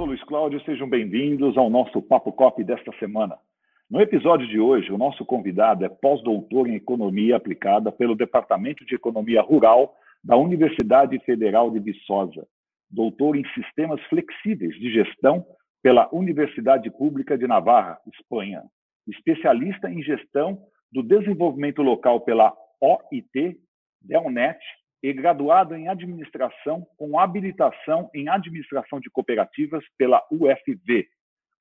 sou Luiz Cláudio, sejam bem-vindos ao nosso Papo Cop desta semana. No episódio de hoje, o nosso convidado é pós-doutor em Economia Aplicada pelo Departamento de Economia Rural da Universidade Federal de Viçosa, doutor em Sistemas Flexíveis de Gestão pela Universidade Pública de Navarra, Espanha, especialista em Gestão do Desenvolvimento Local pela OIT, DELNET, e graduado em Administração com habilitação em Administração de Cooperativas pela UFV,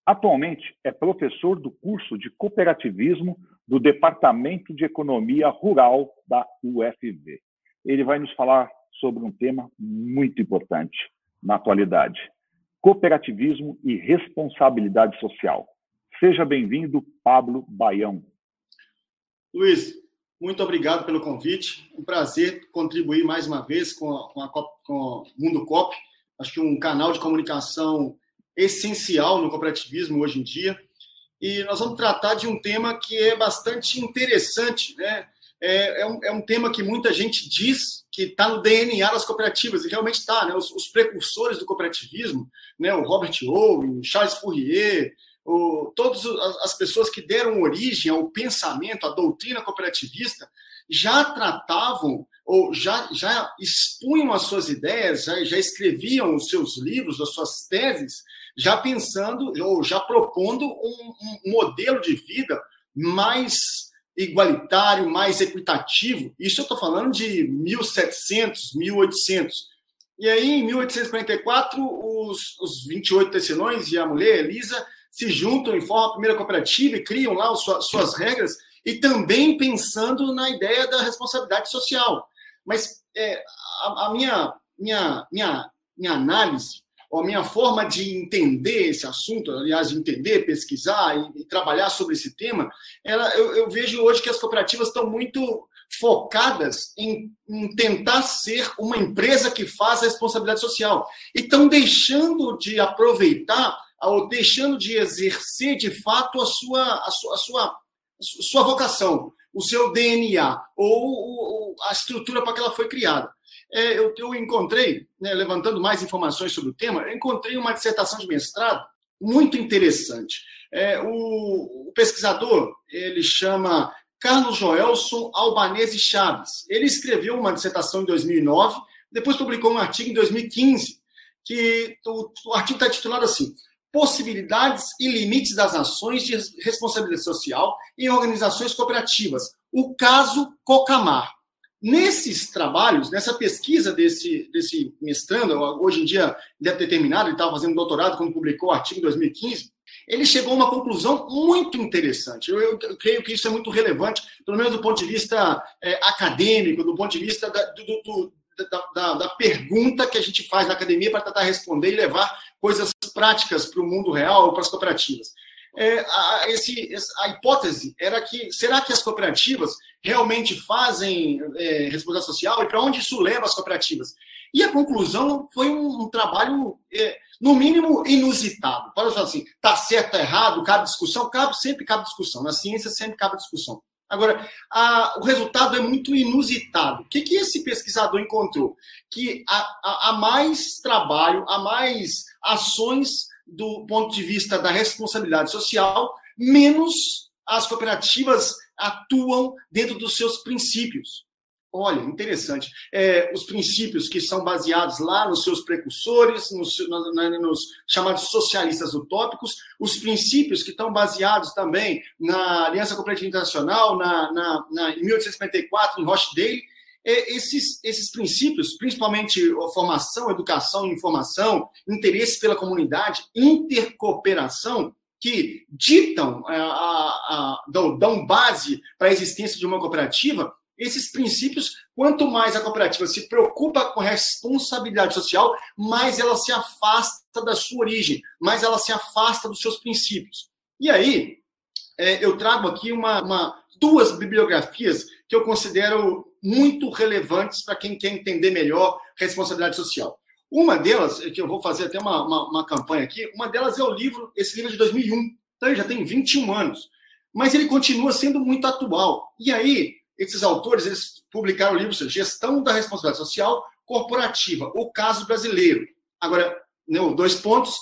Atualmente é professor do curso de cooperativismo do Departamento de Economia Rural da UFV. Ele vai nos falar sobre um tema muito importante na atualidade: cooperativismo e responsabilidade social. Seja bem-vindo, Pablo Baião. Luiz, muito obrigado pelo convite. Um prazer contribuir mais uma vez com, a, com, a, com o Mundo Cop. Acho que um canal de comunicação essencial no cooperativismo hoje em dia. E nós vamos tratar de um tema que é bastante interessante, né? É, é, um, é um tema que muita gente diz que está no DNA das cooperativas, e realmente está, né? Os, os, precursores do cooperativismo, né? o Robert Owen, Charles Fourier, o, todas as pessoas que deram origem ao pensamento, à doutrina cooperativista, já tratavam ou já, já expunham as suas ideias, já, já escreviam os seus livros, as suas teses, já pensando ou já propondo um, um modelo de vida mais igualitário, mais equitativo. Isso eu estou falando de 1700, 1800. E aí, em 1844, os, os 28 tecelões e a mulher, Elisa, se juntam e formam a primeira cooperativa e criam lá suas, suas regras, e também pensando na ideia da responsabilidade social. Mas é, a, a minha, minha, minha, minha análise a minha forma de entender esse assunto, aliás, de entender, pesquisar e, e trabalhar sobre esse tema, ela, eu, eu, vejo hoje que as cooperativas estão muito focadas em, em, tentar ser uma empresa que faz a responsabilidade social e estão deixando de aproveitar ou deixando de exercer de fato a sua, a sua, a sua, a sua vocação, o seu DNA ou a estrutura para que ela foi criada é, eu, eu, encontrei, né, levantando mais informações sobre o tema, eu encontrei uma dissertação de mestrado muito interessante. É, o, o, pesquisador, ele chama Carlos Joelson Albanese Chaves. Ele escreveu uma dissertação em 2009, depois publicou um artigo em 2015, que o, o artigo está titulado assim: Possibilidades e limites das ações de responsabilidade social em organizações cooperativas. O caso Cocamar. Nesses trabalhos, nessa pesquisa desse, desse mestrando, hoje em dia deve ter terminado, ele estava fazendo doutorado quando publicou o artigo em 2015, ele chegou a uma conclusão muito interessante. Eu, eu, eu, creio que isso é muito relevante, pelo menos do ponto de vista é, acadêmico, do ponto de vista da, do, do, da, da, da, pergunta que a gente faz na academia para tentar responder e levar coisas práticas para o mundo real ou para as cooperativas é, a, esse, a hipótese era que será que as cooperativas realmente fazem é, responsabilidade social e para onde isso leva as cooperativas? E a conclusão foi um, um trabalho, é, no mínimo, inusitado. Para falar assim, está certo, está errado, cabe discussão? Cabe, sempre cabe discussão. Na ciência sempre cabe discussão. Agora, a, o resultado é muito inusitado. O que, que esse pesquisador encontrou? Que há, mais trabalho, há mais ações do ponto de vista da responsabilidade social, menos as cooperativas atuam dentro dos seus princípios. Olha, interessante. É, os princípios que são baseados lá nos seus precursores, nos, nos, chamados socialistas utópicos, os princípios que estão baseados também na Aliança Cooperativa Internacional, na, na, na, em 1854, em Rochdale, é, esses, esses princípios, principalmente a formação, educação e informação, interesse pela comunidade, intercooperação, que ditam, é, a, a, dão, dão base para a existência de uma cooperativa, esses princípios, quanto mais a cooperativa se preocupa com responsabilidade social, mais ela se afasta da sua origem, mais ela se afasta dos seus princípios. E aí, é, eu trago aqui uma, uma, duas bibliografias que eu considero muito relevantes para quem quer entender melhor responsabilidade social. Uma delas, que eu vou fazer até uma, uma, uma, campanha aqui, uma delas é o livro, esse livro é de 2001, então ele já tem 21 anos, mas ele continua sendo muito atual. E aí, esses autores, eles publicaram o livro Gestão da Responsabilidade Social Corporativa, o caso brasileiro. Agora, né, dois pontos,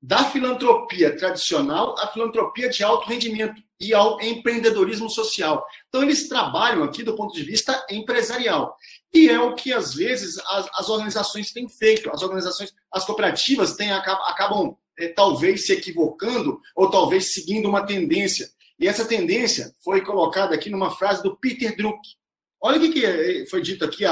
da filantropia tradicional à filantropia de alto rendimento e ao empreendedorismo social. Então, eles trabalham aqui do ponto de vista empresarial. E é o que, às vezes, as, as organizações têm feito. As organizações, as cooperativas têm, acabam, acabam é, talvez se equivocando ou talvez seguindo uma tendência. E essa tendência foi colocada aqui numa frase do Peter Druck. Olha o que, é, foi dito aqui,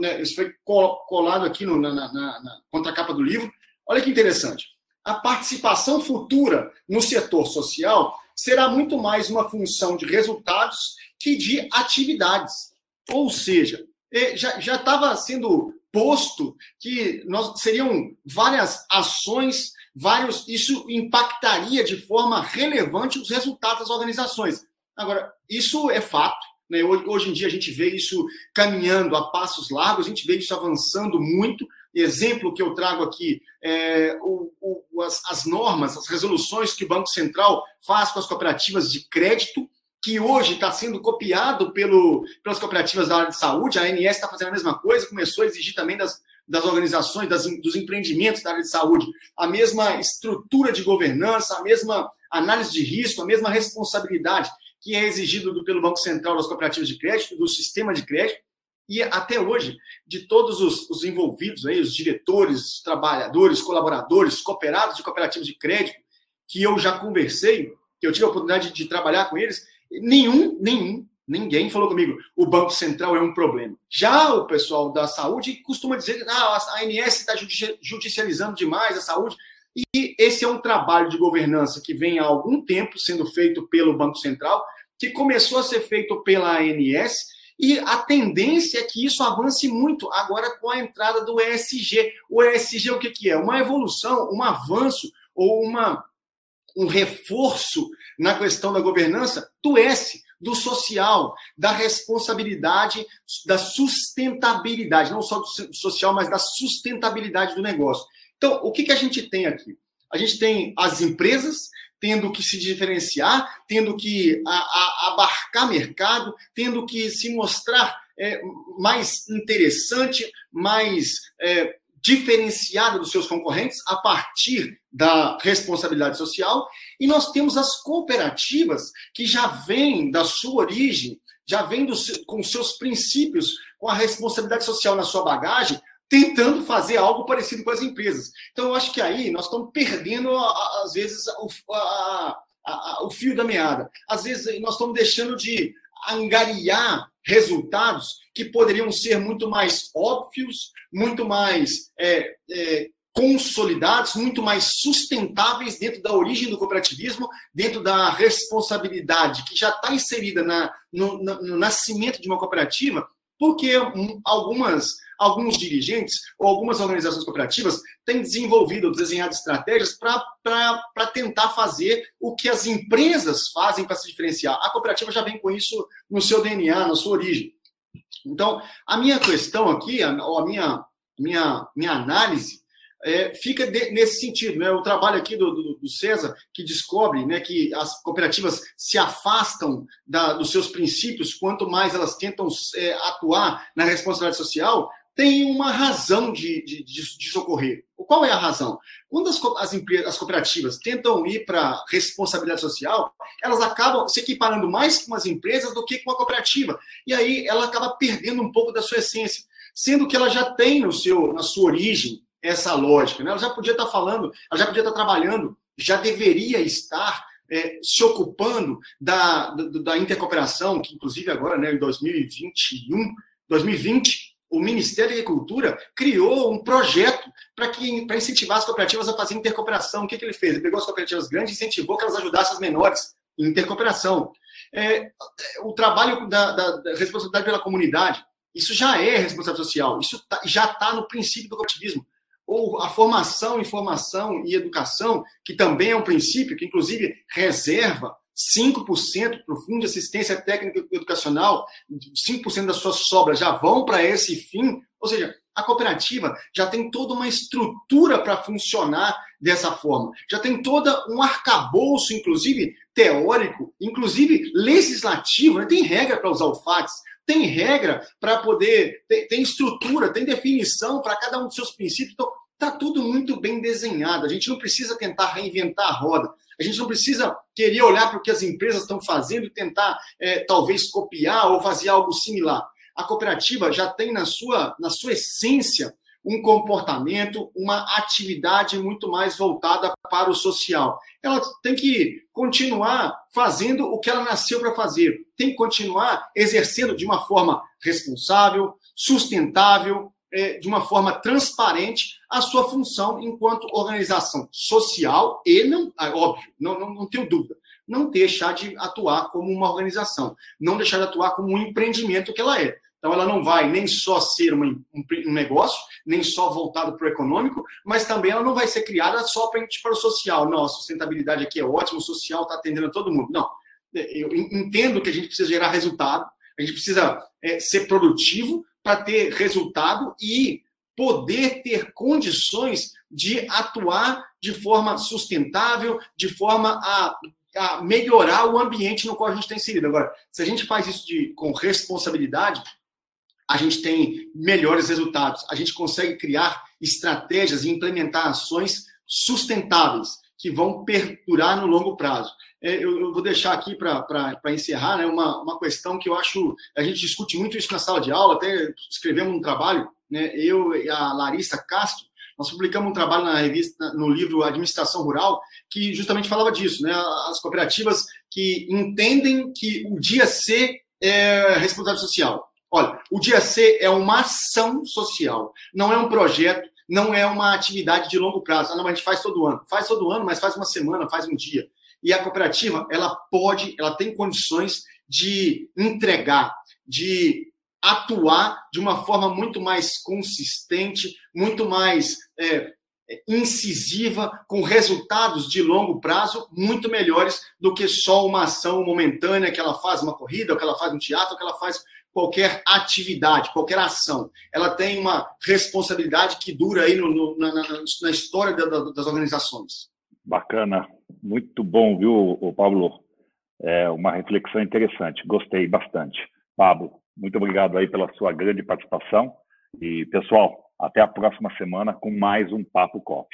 né, isso foi colado aqui no, na, na, na contracapa do livro. Olha que interessante. A participação futura no setor social será muito mais uma função de resultados que de atividades. Ou seja, é, já estava sendo posto que nós seriam várias ações, vários isso impactaria de forma relevante os resultados das organizações. Agora, isso é fato. Né? Hoje em dia a gente vê isso caminhando a passos largos, a gente vê isso avançando muito. Exemplo que eu trago aqui é o, o, as, as normas, as resoluções que o Banco Central faz com as cooperativas de crédito, que hoje está sendo copiado pelo, pelas cooperativas da área de saúde. A ANS está fazendo a mesma coisa, começou a exigir também das, das organizações, das, dos empreendimentos da área de saúde, a mesma estrutura de governança, a mesma análise de risco, a mesma responsabilidade que é exigido do, pelo Banco Central das cooperativas de crédito, do sistema de crédito. E até hoje, de todos os, os envolvidos, aí, os diretores, trabalhadores, colaboradores, cooperados de cooperativas de crédito, que eu já conversei, que eu tive a oportunidade de trabalhar com eles, nenhum, nenhum, ninguém falou comigo, o Banco Central é um problema. Já o pessoal da saúde costuma dizer ah, a ANS está judicializando demais a saúde, e esse é um trabalho de governança que vem há algum tempo sendo feito pelo Banco Central, que começou a ser feito pela ANS, e a tendência é que isso avance muito agora com a entrada do ESG. O ESG o que, que é? Uma evolução, um avanço ou uma, um reforço na questão da governança do S, do social, da responsabilidade, da sustentabilidade, não só do social, mas da sustentabilidade do negócio. Então, o que, que a gente tem aqui? A gente tem as empresas tendo que se diferenciar, tendo que a, a, abarcar mercado, tendo que se mostrar é, mais interessante, mais é, diferenciada dos seus concorrentes a partir da responsabilidade social. E nós temos as cooperativas que já vêm da sua origem, já vêm do, com seus princípios, com a responsabilidade social na sua bagagem, tentando fazer algo parecido com as empresas. Então, eu acho que aí nós estamos perdendo, às vezes, o, a, a, o fio da meada. Às vezes, nós estamos deixando de angariar resultados que poderiam ser muito mais óbvios, muito mais é, é, consolidados, muito mais sustentáveis dentro da origem do cooperativismo, dentro da responsabilidade que já está inserida na, no, no nascimento de uma cooperativa, porque algumas alguns dirigentes ou algumas organizações cooperativas têm desenvolvido ou desenhado estratégias para tentar fazer o que as empresas fazem para se diferenciar. A cooperativa já vem com isso no seu DNA, na sua origem. Então, a minha questão aqui, ou a minha, minha, minha análise, é, fica de, nesse sentido. Né? O trabalho aqui do, do, do, César, que descobre né, que as cooperativas se afastam da, dos seus princípios quanto mais elas tentam é, atuar na responsabilidade social, tem uma razão de, de, de, socorrer. Qual é a razão? Quando as, as, as cooperativas tentam ir para responsabilidade social, elas acabam se equiparando mais com as empresas do que com a cooperativa. E aí ela acaba perdendo um pouco da sua essência, sendo que ela já tem no seu, na sua origem essa lógica. Né? Ela já podia estar falando, ela já podia estar trabalhando, já deveria estar é, se ocupando da, da, da intercooperação, que inclusive agora, né, em 2021, 2020, o Ministério da Agricultura criou um projeto para incentivar as cooperativas a fazer intercooperação. O que, que ele fez? Ele pegou as cooperativas grandes e incentivou que elas ajudassem as menores em intercooperação. É, o trabalho da, da, da, responsabilidade pela comunidade, isso já é responsabilidade social, isso tá, já está no princípio do cooperativismo. Ou a formação, informação e educação, que também é um princípio que, inclusive, reserva 5% para o Fundo de Assistência Técnica Educacional, 5% das suas sobras já vão para esse fim. Ou seja, a cooperativa já tem toda uma estrutura para funcionar dessa forma. Já tem toda um arcabouço, inclusive teórico, inclusive legislativo, né? tem regra para usar o FATS, tem regra para poder, tem, tem, estrutura, tem definição para cada um dos seus princípios. Então, Está tudo muito bem desenhado. A gente não precisa tentar reinventar a roda. A gente não precisa querer olhar para o que as empresas estão fazendo e tentar, é, talvez, copiar ou fazer algo similar. A cooperativa já tem na sua, na sua essência um comportamento, uma atividade muito mais voltada para o social. Ela tem que continuar fazendo o que ela nasceu para fazer, tem que continuar exercendo de uma forma responsável, sustentável, é, de uma forma transparente a sua função enquanto organização social e não, ah, óbvio, não, não, não tenho dúvida, não deixar de atuar como uma organização, não deixar de atuar como um empreendimento que ela é. Então, ela não vai nem só ser um, um, negócio, nem só voltado para o econômico, mas também ela não vai ser criada só para, para o social. Não, a sustentabilidade aqui é ótima, o social está atendendo a todo mundo. Não. Eu entendo que a gente precisa gerar resultado, a gente precisa é, ser produtivo para ter resultado e poder ter condições de atuar de forma sustentável, de forma a a melhorar o ambiente no qual a gente está inserido. Agora, se a gente faz isso de, com responsabilidade, a gente tem melhores resultados. A gente consegue criar estratégias e implementar ações sustentáveis que vão perdurar no longo prazo. É, eu, vou deixar aqui para encerrar né, uma, uma questão que eu acho. A gente discute muito isso na sala de aula, até escrevemos um trabalho, né, eu e a Larissa Castro, nós publicamos um trabalho na revista, no livro Administração Rural, que justamente falava disso, né? As cooperativas que entendem que o dia C é responsabilidade social. Olha, o dia C é uma ação social, não é um projeto, não é uma atividade de longo prazo. Ah, não, a gente faz todo ano. Faz todo ano, mas faz uma semana, faz um dia. E a cooperativa, ela pode, ela tem condições de entregar, de atuar de uma forma muito mais consistente, muito mais é, incisiva, com resultados de longo prazo muito melhores do que só uma ação momentânea que ela faz uma corrida, ou que ela faz um teatro, ou que ela faz qualquer atividade, qualquer ação. Ela tem uma responsabilidade que dura aí no, no, na, na, história da, da, das organizações. Bacana, muito bom, viu, Pablo? É uma reflexão interessante, gostei bastante. Pablo, muito obrigado aí pela sua grande participação e, pessoal, até a próxima semana com mais um Papo Cop.